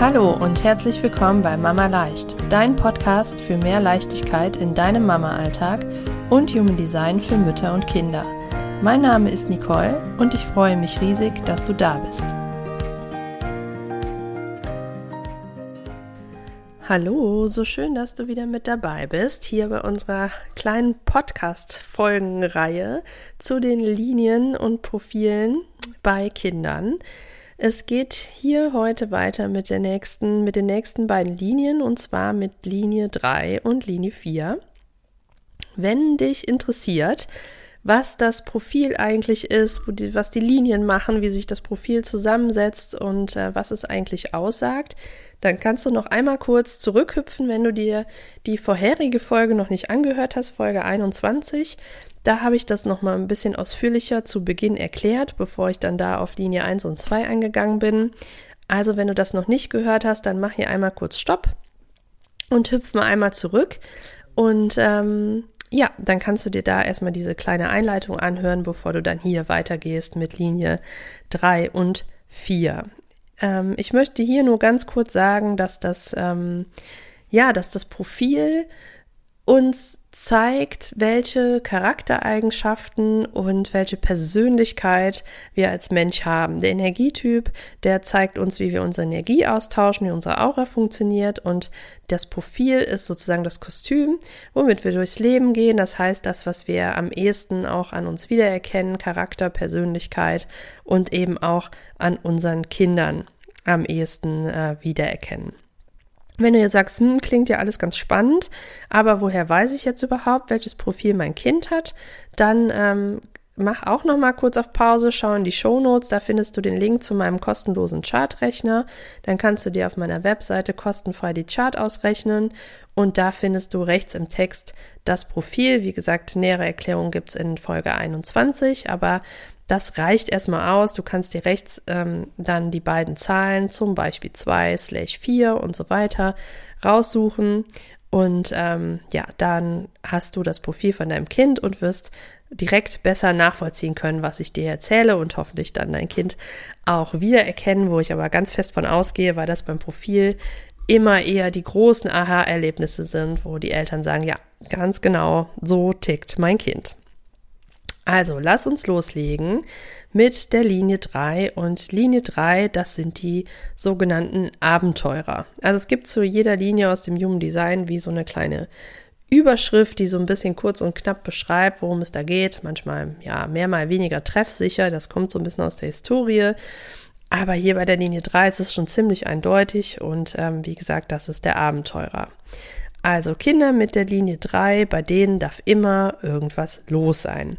Hallo und herzlich willkommen bei Mama Leicht, dein Podcast für mehr Leichtigkeit in deinem Mama-Alltag und Human Design für Mütter und Kinder. Mein Name ist Nicole und ich freue mich riesig, dass du da bist. Hallo, so schön, dass du wieder mit dabei bist, hier bei unserer kleinen Podcast-Folgenreihe zu den Linien und Profilen bei Kindern. Es geht hier heute weiter mit der nächsten, mit den nächsten beiden Linien und zwar mit Linie 3 und Linie 4. Wenn dich interessiert, was das Profil eigentlich ist, die, was die Linien machen, wie sich das Profil zusammensetzt und äh, was es eigentlich aussagt, dann kannst du noch einmal kurz zurückhüpfen, wenn du dir die vorherige Folge noch nicht angehört hast, Folge 21. Da habe ich das nochmal ein bisschen ausführlicher zu Beginn erklärt, bevor ich dann da auf Linie 1 und 2 eingegangen bin. Also, wenn du das noch nicht gehört hast, dann mach hier einmal kurz Stopp und hüpf mal einmal zurück. Und ähm, ja, dann kannst du dir da erstmal diese kleine Einleitung anhören, bevor du dann hier weitergehst mit Linie 3 und 4. Ähm, ich möchte hier nur ganz kurz sagen, dass das, ähm, ja, dass das Profil uns zeigt, welche Charaktereigenschaften und welche Persönlichkeit wir als Mensch haben. Der Energietyp, der zeigt uns, wie wir unsere Energie austauschen, wie unsere Aura funktioniert und das Profil ist sozusagen das Kostüm, womit wir durchs Leben gehen. Das heißt, das, was wir am ehesten auch an uns wiedererkennen, Charakter, Persönlichkeit und eben auch an unseren Kindern am ehesten äh, wiedererkennen. Wenn du jetzt sagst, hm, klingt ja alles ganz spannend, aber woher weiß ich jetzt überhaupt, welches Profil mein Kind hat, dann ähm, mach auch noch mal kurz auf Pause, schau in die Show Notes, da findest du den Link zu meinem kostenlosen Chartrechner. Dann kannst du dir auf meiner Webseite kostenfrei die Chart ausrechnen und da findest du rechts im Text das Profil. Wie gesagt, nähere Erklärungen gibt's in Folge 21, aber das reicht erstmal aus. Du kannst dir rechts ähm, dann die beiden Zahlen, zum Beispiel 2 slash 4 und so weiter, raussuchen. Und ähm, ja, dann hast du das Profil von deinem Kind und wirst direkt besser nachvollziehen können, was ich dir erzähle und hoffentlich dann dein Kind auch wiedererkennen, wo ich aber ganz fest von ausgehe, weil das beim Profil immer eher die großen Aha-Erlebnisse sind, wo die Eltern sagen, ja, ganz genau, so tickt mein Kind. Also, lass uns loslegen mit der Linie 3 und Linie 3, das sind die sogenannten Abenteurer. Also es gibt zu jeder Linie aus dem Human Design wie so eine kleine Überschrift, die so ein bisschen kurz und knapp beschreibt, worum es da geht. Manchmal ja mehr mal weniger treffsicher, das kommt so ein bisschen aus der Historie. Aber hier bei der Linie 3 ist es schon ziemlich eindeutig und ähm, wie gesagt, das ist der Abenteurer. Also Kinder mit der Linie 3, bei denen darf immer irgendwas los sein.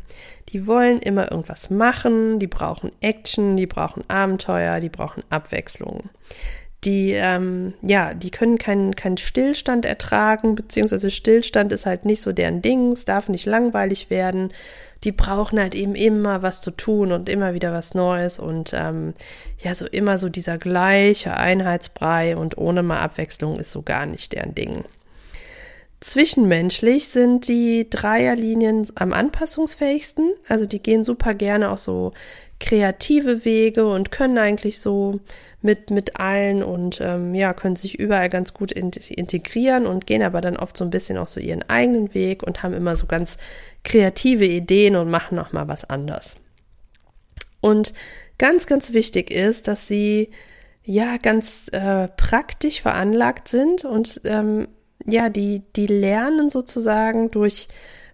Die wollen immer irgendwas machen, die brauchen Action, die brauchen Abenteuer, die brauchen Abwechslung. Die, ähm, ja, die können keinen keinen Stillstand ertragen, beziehungsweise Stillstand ist halt nicht so deren Ding, es darf nicht langweilig werden. Die brauchen halt eben immer was zu tun und immer wieder was Neues und ähm, ja, so immer so dieser gleiche Einheitsbrei und ohne mal Abwechslung ist so gar nicht deren Ding. Zwischenmenschlich sind die Dreierlinien am anpassungsfähigsten. Also die gehen super gerne auch so kreative Wege und können eigentlich so mit, mit allen und ähm, ja, können sich überall ganz gut in, integrieren und gehen aber dann oft so ein bisschen auch so ihren eigenen Weg und haben immer so ganz kreative Ideen und machen noch mal was anders. Und ganz, ganz wichtig ist, dass sie ja ganz äh, praktisch veranlagt sind und ähm, ja, die, die lernen sozusagen durch,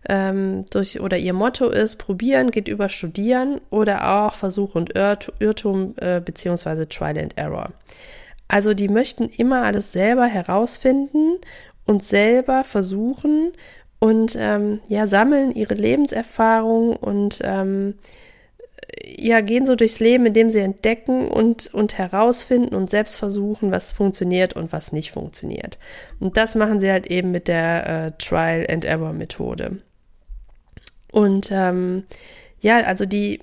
ähm, durch, oder ihr Motto ist, probieren geht über studieren oder auch Versuch und Irrtum äh, beziehungsweise Trial and Error. Also die möchten immer alles selber herausfinden und selber versuchen und ähm, ja, sammeln ihre Lebenserfahrung und ähm, ja, gehen so durchs Leben, indem sie entdecken und, und herausfinden und selbst versuchen, was funktioniert und was nicht funktioniert. Und das machen sie halt eben mit der äh, Trial and Error Methode. Und ähm, ja, also die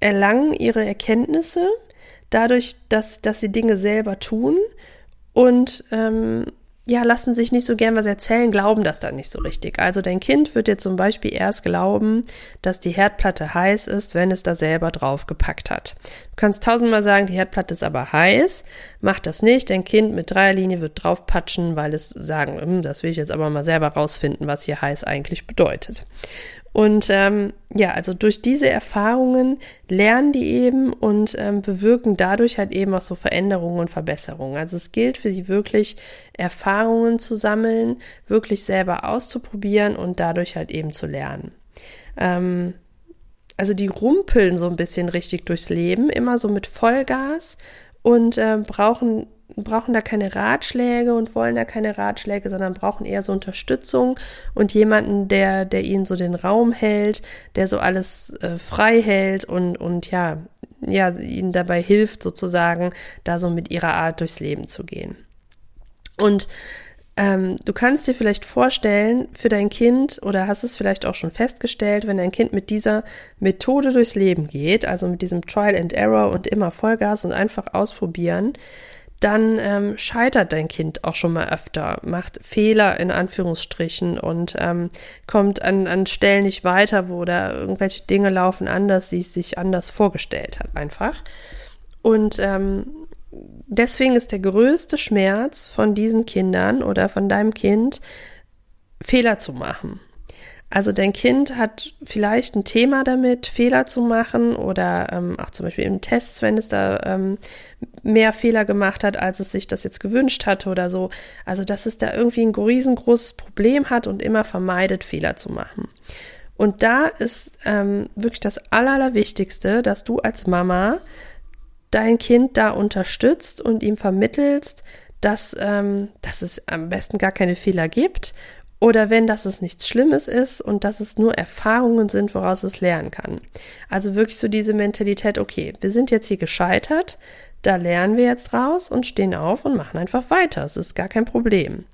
erlangen ihre Erkenntnisse dadurch, dass, dass sie Dinge selber tun und ähm, ja, lassen sich nicht so gern was erzählen, glauben das dann nicht so richtig. Also dein Kind wird dir zum Beispiel erst glauben, dass die Herdplatte heiß ist, wenn es da selber drauf gepackt hat. Du kannst tausendmal sagen, die Herdplatte ist aber heiß. Mach das nicht. Dein Kind mit Dreierlinie wird draufpatschen, weil es sagen, hm, das will ich jetzt aber mal selber rausfinden, was hier heiß eigentlich bedeutet. Und ähm, ja, also durch diese Erfahrungen lernen die eben und ähm, bewirken dadurch halt eben auch so Veränderungen und Verbesserungen. Also es gilt für sie wirklich, Erfahrungen zu sammeln, wirklich selber auszuprobieren und dadurch halt eben zu lernen. Ähm, also die rumpeln so ein bisschen richtig durchs Leben, immer so mit Vollgas und äh, brauchen brauchen da keine Ratschläge und wollen da keine Ratschläge, sondern brauchen eher so Unterstützung und jemanden, der, der ihnen so den Raum hält, der so alles äh, frei hält und, und ja, ja, ihnen dabei hilft, sozusagen, da so mit ihrer Art durchs Leben zu gehen. Und ähm, du kannst dir vielleicht vorstellen, für dein Kind oder hast es vielleicht auch schon festgestellt, wenn dein Kind mit dieser Methode durchs Leben geht, also mit diesem Trial and Error und immer Vollgas und einfach ausprobieren, dann ähm, scheitert dein Kind auch schon mal öfter, macht Fehler in Anführungsstrichen und ähm, kommt an, an Stellen nicht weiter, wo da irgendwelche Dinge laufen anders, die es sich anders vorgestellt hat, einfach. Und ähm, deswegen ist der größte Schmerz von diesen Kindern oder von deinem Kind, Fehler zu machen. Also dein Kind hat vielleicht ein Thema damit, Fehler zu machen oder ähm, auch zum Beispiel in Tests, wenn es da ähm, mehr Fehler gemacht hat, als es sich das jetzt gewünscht hatte oder so. Also dass es da irgendwie ein riesengroßes Problem hat und immer vermeidet, Fehler zu machen. Und da ist ähm, wirklich das Allerwichtigste, dass du als Mama dein Kind da unterstützt und ihm vermittelst, dass, ähm, dass es am besten gar keine Fehler gibt oder wenn, dass es nichts Schlimmes ist und dass es nur Erfahrungen sind, woraus es lernen kann. Also wirklich so diese Mentalität, okay, wir sind jetzt hier gescheitert, da lernen wir jetzt raus und stehen auf und machen einfach weiter. Es ist gar kein Problem.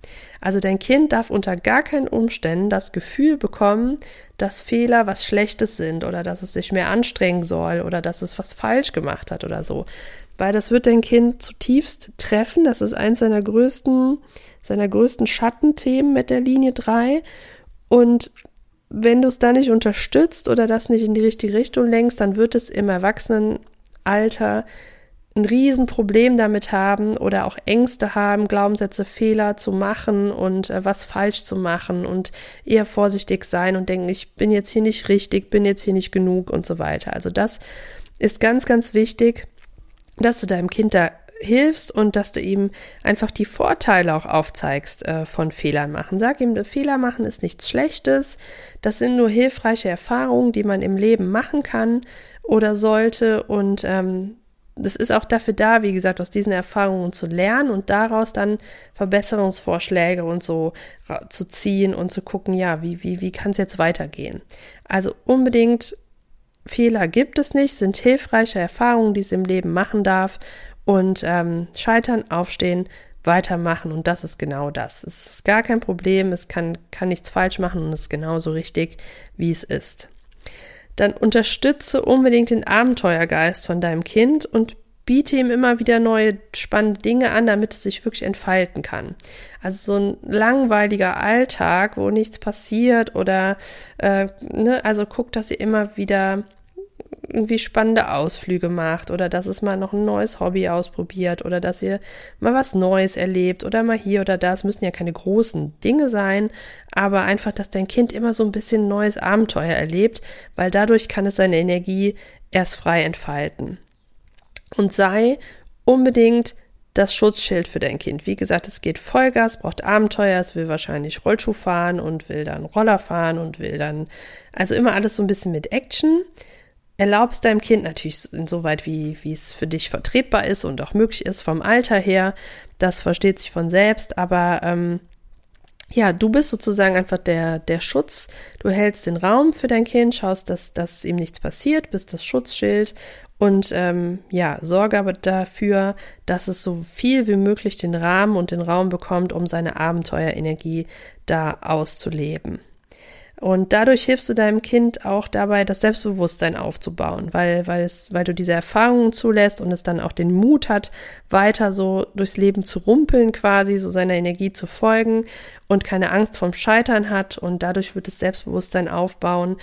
Also dein Kind darf unter gar keinen Umständen das Gefühl bekommen, dass Fehler was Schlechtes sind oder dass es sich mehr anstrengen soll oder dass es was falsch gemacht hat oder so. Weil das wird dein Kind zutiefst treffen. Das ist eins seiner größten seiner größten Schattenthemen mit der Linie 3. Und wenn du es da nicht unterstützt oder das nicht in die richtige Richtung lenkst, dann wird es im Erwachsenenalter ein Riesenproblem damit haben oder auch Ängste haben, Glaubenssätze, Fehler zu machen und äh, was falsch zu machen und eher vorsichtig sein und denken, ich bin jetzt hier nicht richtig, bin jetzt hier nicht genug und so weiter. Also das ist ganz, ganz wichtig, dass du deinem Kind da hilfst und dass du ihm einfach die Vorteile auch aufzeigst äh, von Fehlern machen. Sag ihm, Fehler machen ist nichts Schlechtes. Das sind nur hilfreiche Erfahrungen, die man im Leben machen kann oder sollte. Und ähm, das ist auch dafür da, wie gesagt, aus diesen Erfahrungen zu lernen und daraus dann Verbesserungsvorschläge und so zu ziehen und zu gucken, ja, wie, wie, wie kann es jetzt weitergehen. Also unbedingt Fehler gibt es nicht, sind hilfreiche Erfahrungen, die es im Leben machen darf und ähm, scheitern, aufstehen, weitermachen und das ist genau das. Es ist gar kein Problem, es kann, kann nichts falsch machen und es ist genauso richtig, wie es ist. Dann unterstütze unbedingt den Abenteuergeist von deinem Kind und biete ihm immer wieder neue spannende Dinge an, damit es sich wirklich entfalten kann. Also so ein langweiliger Alltag, wo nichts passiert oder äh, ne, also guck, dass ihr immer wieder irgendwie spannende Ausflüge macht oder dass es mal noch ein neues Hobby ausprobiert oder dass ihr mal was Neues erlebt oder mal hier oder da. Es müssen ja keine großen Dinge sein, aber einfach, dass dein Kind immer so ein bisschen neues Abenteuer erlebt, weil dadurch kann es seine Energie erst frei entfalten. Und sei unbedingt das Schutzschild für dein Kind. Wie gesagt, es geht Vollgas, braucht Abenteuer, es will wahrscheinlich Rollschuh fahren und will dann Roller fahren und will dann, also immer alles so ein bisschen mit Action erlaubst deinem Kind natürlich insoweit, wie, wie es für dich vertretbar ist und auch möglich ist vom Alter her. Das versteht sich von selbst, aber ähm, ja, du bist sozusagen einfach der, der Schutz. Du hältst den Raum für dein Kind, schaust, dass, dass ihm nichts passiert, bist das Schutzschild und ähm, ja, sorge aber dafür, dass es so viel wie möglich den Rahmen und den Raum bekommt, um seine Abenteuerenergie da auszuleben. Und dadurch hilfst du deinem Kind auch dabei, das Selbstbewusstsein aufzubauen, weil, weil, es, weil du diese Erfahrungen zulässt und es dann auch den Mut hat, weiter so durchs Leben zu rumpeln, quasi, so seiner Energie zu folgen und keine Angst vom Scheitern hat. Und dadurch wird es Selbstbewusstsein aufbauen.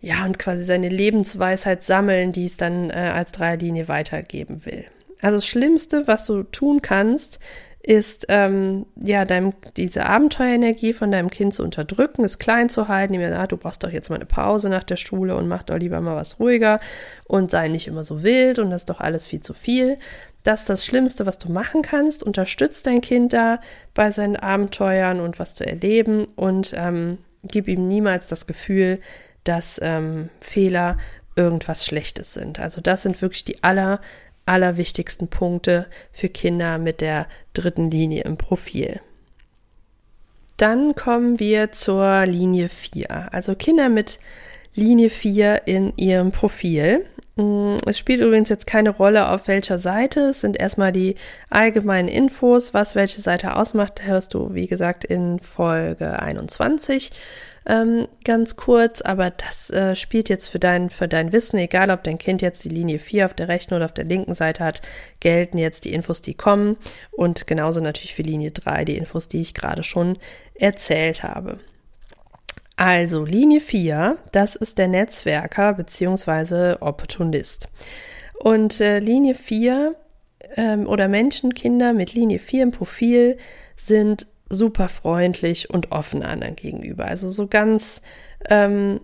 Ja, und quasi seine Lebensweisheit sammeln, die es dann äh, als Dreierlinie weitergeben will. Also das Schlimmste, was du tun kannst, ist ähm, ja deinem, diese Abenteuerenergie von deinem Kind zu unterdrücken, es klein zu halten, ihm ah, du brauchst doch jetzt mal eine Pause nach der Schule und mach doch lieber mal was ruhiger und sei nicht immer so wild und das ist doch alles viel zu viel. Das ist das Schlimmste, was du machen kannst. Unterstütz dein Kind da bei seinen Abenteuern und was zu erleben und ähm, gib ihm niemals das Gefühl, dass ähm, Fehler irgendwas Schlechtes sind. Also das sind wirklich die aller allerwichtigsten Punkte für Kinder mit der dritten Linie im Profil. Dann kommen wir zur Linie 4, also Kinder mit Linie 4 in ihrem Profil. Mm, es spielt übrigens jetzt keine Rolle, auf welcher Seite. Es sind erstmal die allgemeinen Infos. Was welche Seite ausmacht, hörst du, wie gesagt, in Folge 21 ähm, ganz kurz, aber das äh, spielt jetzt für dein, für dein Wissen, egal ob dein Kind jetzt die Linie 4 auf der rechten oder auf der linken Seite hat, gelten jetzt die Infos, die kommen und genauso natürlich für Linie 3 die Infos, die ich gerade schon erzählt habe. Also Linie 4, das ist der Netzwerker bzw. Opportunist. Und äh, Linie 4 ähm, oder Menschen, Kinder mit Linie 4 im Profil sind super freundlich und offen anderen gegenüber. Also so ganz, ähm,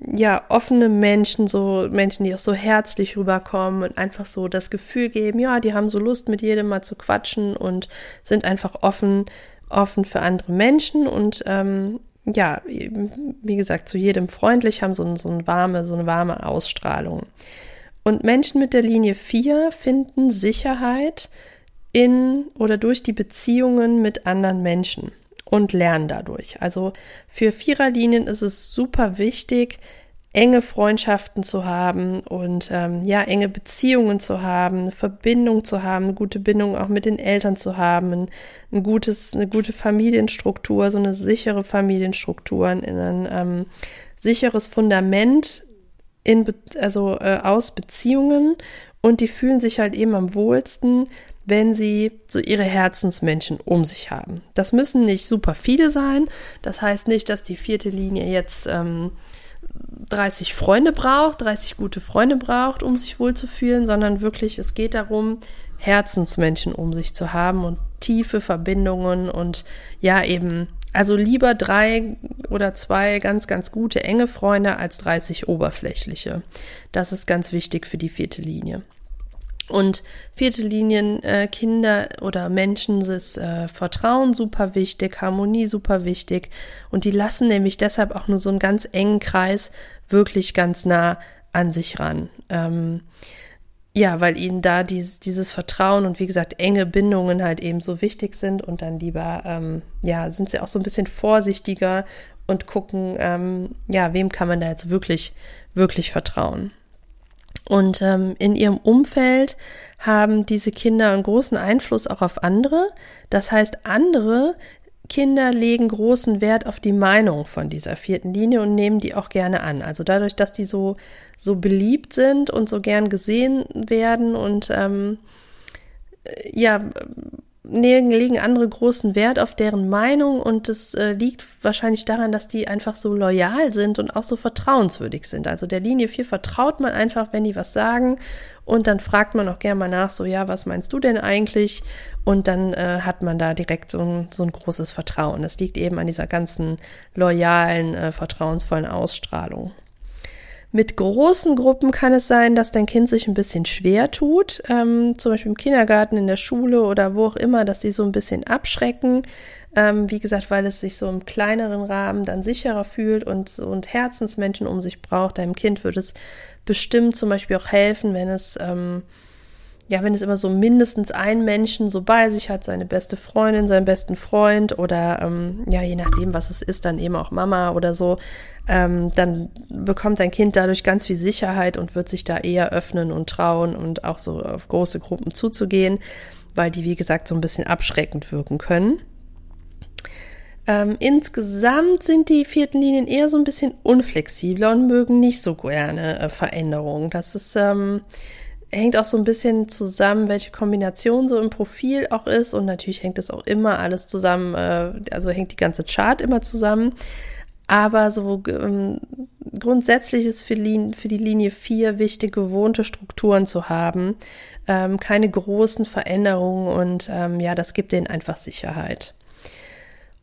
ja, offene Menschen, so Menschen, die auch so herzlich rüberkommen und einfach so das Gefühl geben, ja, die haben so Lust, mit jedem mal zu quatschen und sind einfach offen, offen für andere Menschen und ähm, ja, wie gesagt, zu jedem freundlich, haben so, ein, so, eine warme, so eine warme Ausstrahlung. Und Menschen mit der Linie 4 finden Sicherheit in oder durch die Beziehungen mit anderen Menschen und lernen dadurch. Also für Viererlinien ist es super wichtig, enge Freundschaften zu haben und ähm, ja, enge Beziehungen zu haben, eine Verbindung zu haben, eine gute Bindung auch mit den Eltern zu haben, ein, ein gutes, eine gute Familienstruktur, so eine sichere Familienstruktur, ein, ähm, sicheres Fundament in, also äh, aus Beziehungen und die fühlen sich halt eben am wohlsten, wenn sie so ihre Herzensmenschen um sich haben. Das müssen nicht super viele sein. Das heißt nicht, dass die vierte Linie jetzt ähm, 30 Freunde braucht, 30 gute Freunde braucht, um sich wohlzufühlen, sondern wirklich, es geht darum, Herzensmenschen um sich zu haben und tiefe Verbindungen und ja eben, also lieber drei oder zwei ganz, ganz gute, enge Freunde als 30 oberflächliche. Das ist ganz wichtig für die vierte Linie. Und vierte Linien, äh, Kinder oder Menschen ist äh, Vertrauen super wichtig, Harmonie super wichtig. Und die lassen nämlich deshalb auch nur so einen ganz engen Kreis wirklich ganz nah an sich ran. Ähm, ja, weil ihnen da dieses, dieses Vertrauen und wie gesagt enge Bindungen halt eben so wichtig sind und dann lieber, ähm, ja, sind sie auch so ein bisschen vorsichtiger und gucken, ähm, ja, wem kann man da jetzt wirklich, wirklich vertrauen. Und ähm, in ihrem Umfeld haben diese Kinder einen großen Einfluss auch auf andere. Das heißt, andere Kinder legen großen Wert auf die Meinung von dieser vierten Linie und nehmen die auch gerne an. Also dadurch, dass die so, so beliebt sind und so gern gesehen werden und ähm, ja, legen andere großen Wert auf deren Meinung und es äh, liegt wahrscheinlich daran, dass die einfach so loyal sind und auch so vertrauenswürdig sind. Also der Linie 4 vertraut man einfach, wenn die was sagen und dann fragt man auch gerne mal nach, so ja, was meinst du denn eigentlich? Und dann äh, hat man da direkt so ein, so ein großes Vertrauen. Das liegt eben an dieser ganzen loyalen, äh, vertrauensvollen Ausstrahlung. Mit großen Gruppen kann es sein, dass dein Kind sich ein bisschen schwer tut, ähm, zum Beispiel im Kindergarten, in der Schule oder wo auch immer, dass sie so ein bisschen abschrecken. Ähm, wie gesagt, weil es sich so im kleineren Rahmen dann sicherer fühlt und, und Herzensmenschen um sich braucht. Deinem Kind würde es bestimmt zum Beispiel auch helfen, wenn es ähm, ja, wenn es immer so mindestens einen Menschen so bei sich hat, seine beste Freundin, seinen besten Freund oder ähm, ja, je nachdem, was es ist, dann eben auch Mama oder so, ähm, dann bekommt dein Kind dadurch ganz viel Sicherheit und wird sich da eher öffnen und trauen und auch so auf große Gruppen zuzugehen, weil die, wie gesagt, so ein bisschen abschreckend wirken können. Ähm, insgesamt sind die vierten Linien eher so ein bisschen unflexibler und mögen nicht so gerne äh, Veränderungen. Das ist, ähm, hängt auch so ein bisschen zusammen, welche Kombination so im Profil auch ist. Und natürlich hängt es auch immer alles zusammen, äh, also hängt die ganze Chart immer zusammen. Aber so ähm, grundsätzlich ist für, für, die Linie 4 wichtig, gewohnte Strukturen zu haben, ähm, keine großen Veränderungen und ähm, ja, das gibt denen einfach Sicherheit.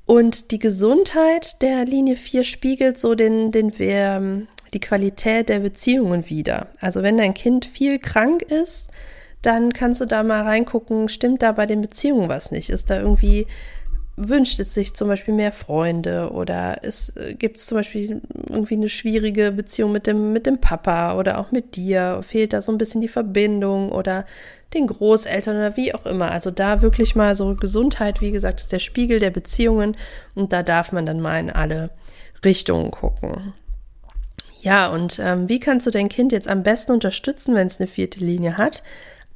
Und die Gesundheit der Linie 4 spiegelt so den, den, ähm, die Qualität der Beziehungen wieder. Also wenn dein Kind viel krank ist, dann kannst du da mal reingucken, stimmt da bei den Beziehungen was nicht? Ist da irgendwie wünscht es sich zum Beispiel mehr Freunde oder es äh, gibt zum Beispiel irgendwie eine schwierige Beziehung mit dem, mit dem Papa oder auch mit dir, fehlt da so ein bisschen die Verbindung oder den Großeltern oder wie auch immer. Also da wirklich mal so Gesundheit, wie gesagt, ist der Spiegel der Beziehungen und da darf man dann mal in alle Richtungen gucken. Ja, und ähm, wie kannst du dein Kind jetzt am besten unterstützen, wenn es eine vierte Linie hat?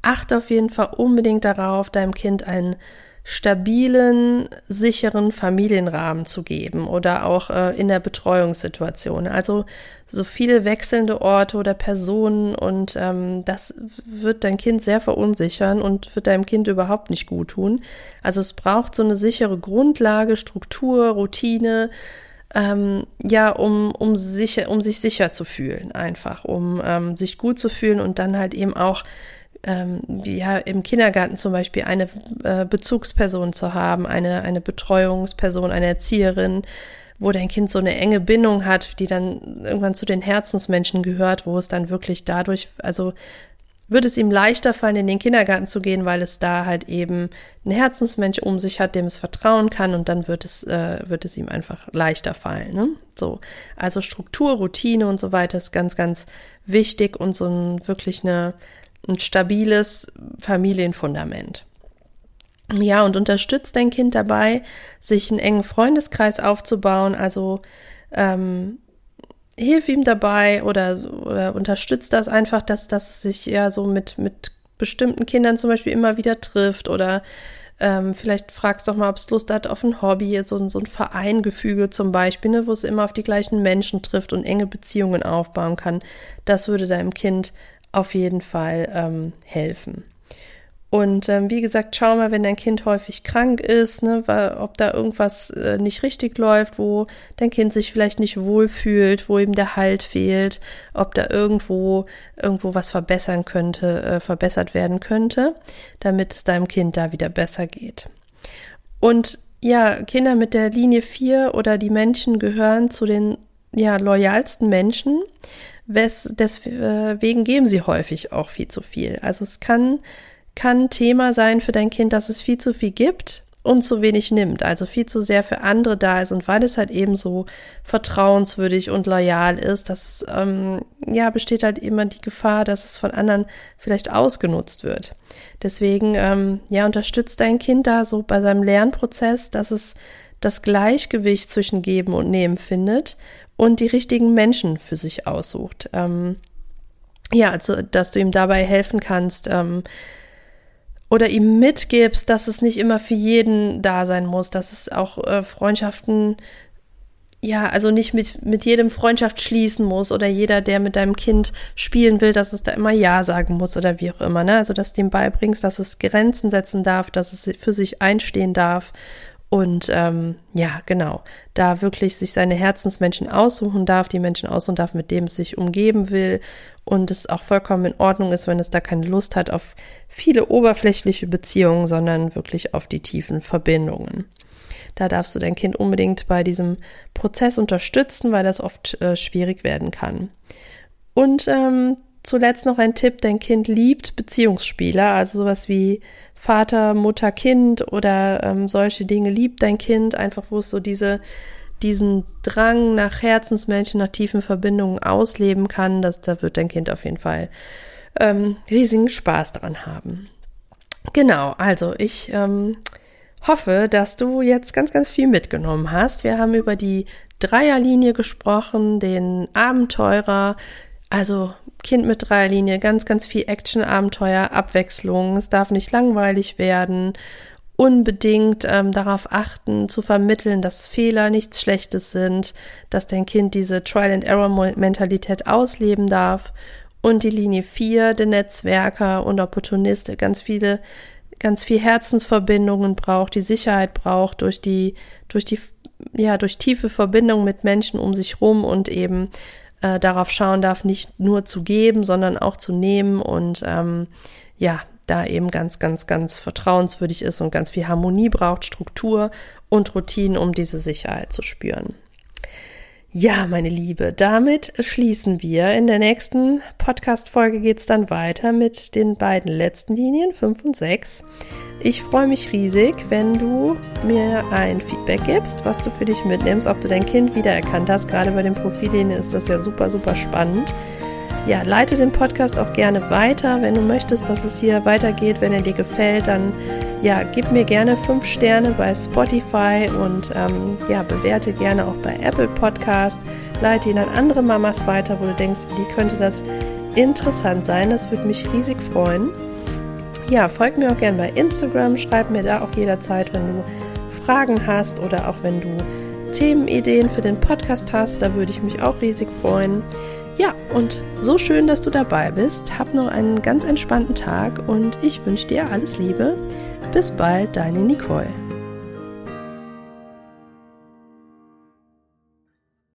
Achte auf jeden Fall unbedingt darauf, deinem Kind einen stabilen, sicheren Familienrahmen zu geben oder auch äh, in der Betreuungssituation. Also so viele wechselnde Orte oder Personen und ähm, das wird dein Kind sehr verunsichern und wird deinem Kind überhaupt nicht gut tun. Also es braucht so eine sichere Grundlage, Struktur, Routine, ähm, ja, um, um, sicher, um sich sicher zu fühlen, einfach, um ähm, sich gut zu fühlen und dann halt eben auch ähm, ja, im Kindergarten zum Beispiel eine äh, Bezugsperson zu haben, eine, eine Betreuungsperson, eine Erzieherin, wo dein Kind so eine enge Bindung hat, die dann irgendwann zu den Herzensmenschen gehört, wo es dann wirklich dadurch, also wird es ihm leichter fallen, in den Kindergarten zu gehen, weil es da halt eben ein Herzensmensch um sich hat, dem es vertrauen kann und dann wird es, äh, wird es ihm einfach leichter fallen. Ne? So, also Struktur, Routine und so weiter ist ganz, ganz wichtig und so ein wirklich eine ein stabiles Familienfundament. Ja, und unterstützt dein Kind dabei, sich einen engen Freundeskreis aufzubauen. Also ähm, hilf ihm dabei oder, oder unterstützt das einfach, dass das sich ja so mit, mit bestimmten Kindern zum Beispiel immer wieder trifft oder ähm, vielleicht fragst doch mal, ob es Lust hat auf ein Hobby, so, so ein Vereingefüge zum Beispiel, ne, wo es immer auf die gleichen Menschen trifft und enge Beziehungen aufbauen kann. Das würde deinem Kind auf jeden Fall ähm, helfen. Und ähm, wie gesagt, schau mal, wenn dein Kind häufig krank ist, ne, weil, ob da irgendwas äh, nicht richtig läuft, wo dein Kind sich vielleicht nicht wohlfühlt, wo ihm der Halt fehlt, ob da irgendwo irgendwo was verbessern könnte, äh, verbessert werden könnte, damit es deinem Kind da wieder besser geht. Und ja, Kinder mit der Linie 4 oder die Menschen gehören zu den ja, loyalsten Menschen. Wes, deswegen geben sie häufig auch viel zu viel. Also es kann, kann Thema sein für dein Kind, dass es viel zu viel gibt und zu wenig nimmt, also viel zu sehr für andere da ist und weil es halt eben so vertrauenswürdig und loyal ist, dass ähm, ja besteht halt immer die Gefahr, dass es von anderen vielleicht ausgenutzt wird. Deswegen ähm, ja unterstützt dein Kind da so bei seinem Lernprozess, dass es das Gleichgewicht zwischen Geben und Nehmen findet und die richtigen Menschen für sich aussucht. Ähm, ja, also, dass du ihm dabei helfen kannst ähm, oder ihm mitgibst, dass es nicht immer für jeden da sein muss, dass es auch äh, Freundschaften, ja, also nicht mit, mit jedem Freundschaft schließen muss oder jeder, der mit deinem Kind spielen will, dass es da immer Ja sagen muss oder wie auch immer. Ne? Also, dass du ihm beibringst, dass es Grenzen setzen darf, dass es für sich einstehen darf und ähm, ja, genau, da wirklich sich seine Herzensmenschen aussuchen darf, die Menschen aussuchen darf, mit dem es sich umgeben will und es auch vollkommen in Ordnung ist, wenn es da keine Lust hat auf viele oberflächliche Beziehungen, sondern wirklich auf die tiefen Verbindungen. Da darfst du dein Kind unbedingt bei diesem Prozess unterstützen, weil das oft äh, schwierig werden kann. Und ähm, zuletzt noch ein Tipp, dein Kind liebt Beziehungsspiele, also sowas wie Vater, Mutter, Kind oder ähm, solche Dinge liebt dein Kind, einfach wo es so diese, diesen Drang nach Herzensmenschen, nach tiefen Verbindungen ausleben kann, das, da wird dein Kind auf jeden Fall ähm, riesigen Spaß dran haben. Genau, also ich ähm, hoffe, dass du jetzt ganz, ganz viel mitgenommen hast. Wir haben über die Dreierlinie gesprochen, den Abenteurer, also Kind mit Dreierlinie, ganz, ganz viel Action, Abenteuer, Abwechslung. Es darf nicht langweilig werden. unbedingt ähm, darauf achten, zu vermitteln, dass Fehler nichts Schlechtes sind, dass dein Kind diese Trial-and-Error-Mentalität ausleben darf. Und die Linie 4, der Netzwerker und Opportunist, der ganz viele, ganz viel Herzensverbindungen braucht, die Sicherheit braucht durch die, durch die, ja, durch tiefe Verbindungen mit Menschen um sich rum und eben äh, darauf schauen darf, nicht nur zu geben, sondern auch zu nehmen und ähm, ja, da eben ganz, ganz, ganz vertrauenswürdig ist und ganz viel Harmonie braucht, Struktur und Routinen, um diese Sicherheit zu spüren. Ja, meine Liebe, damit schließen wir. In der nächsten Podcast-Folge geht es dann weiter mit den beiden letzten Linien, 5 und 6. Ich freue mich riesig, wenn du mir ein Feedback gibst, was du für dich mitnimmst, ob du dein Kind wiedererkannt hast. Gerade bei den Profillinien ist das ja super, super spannend. Ja, leite den Podcast auch gerne weiter. Wenn du möchtest, dass es hier weitergeht, wenn er dir gefällt, dann ja, gib mir gerne fünf Sterne bei Spotify und ähm, ja, bewerte gerne auch bei Apple Podcast. Leite ihn an andere Mamas weiter, wo du denkst, für die könnte das interessant sein. Das würde mich riesig freuen. Ja, folg mir auch gerne bei Instagram. Schreib mir da auch jederzeit, wenn du Fragen hast oder auch wenn du Themenideen für den Podcast hast. Da würde ich mich auch riesig freuen. Ja, und so schön, dass du dabei bist. Hab noch einen ganz entspannten Tag und ich wünsche dir alles Liebe. Bis bald, deine Nicole.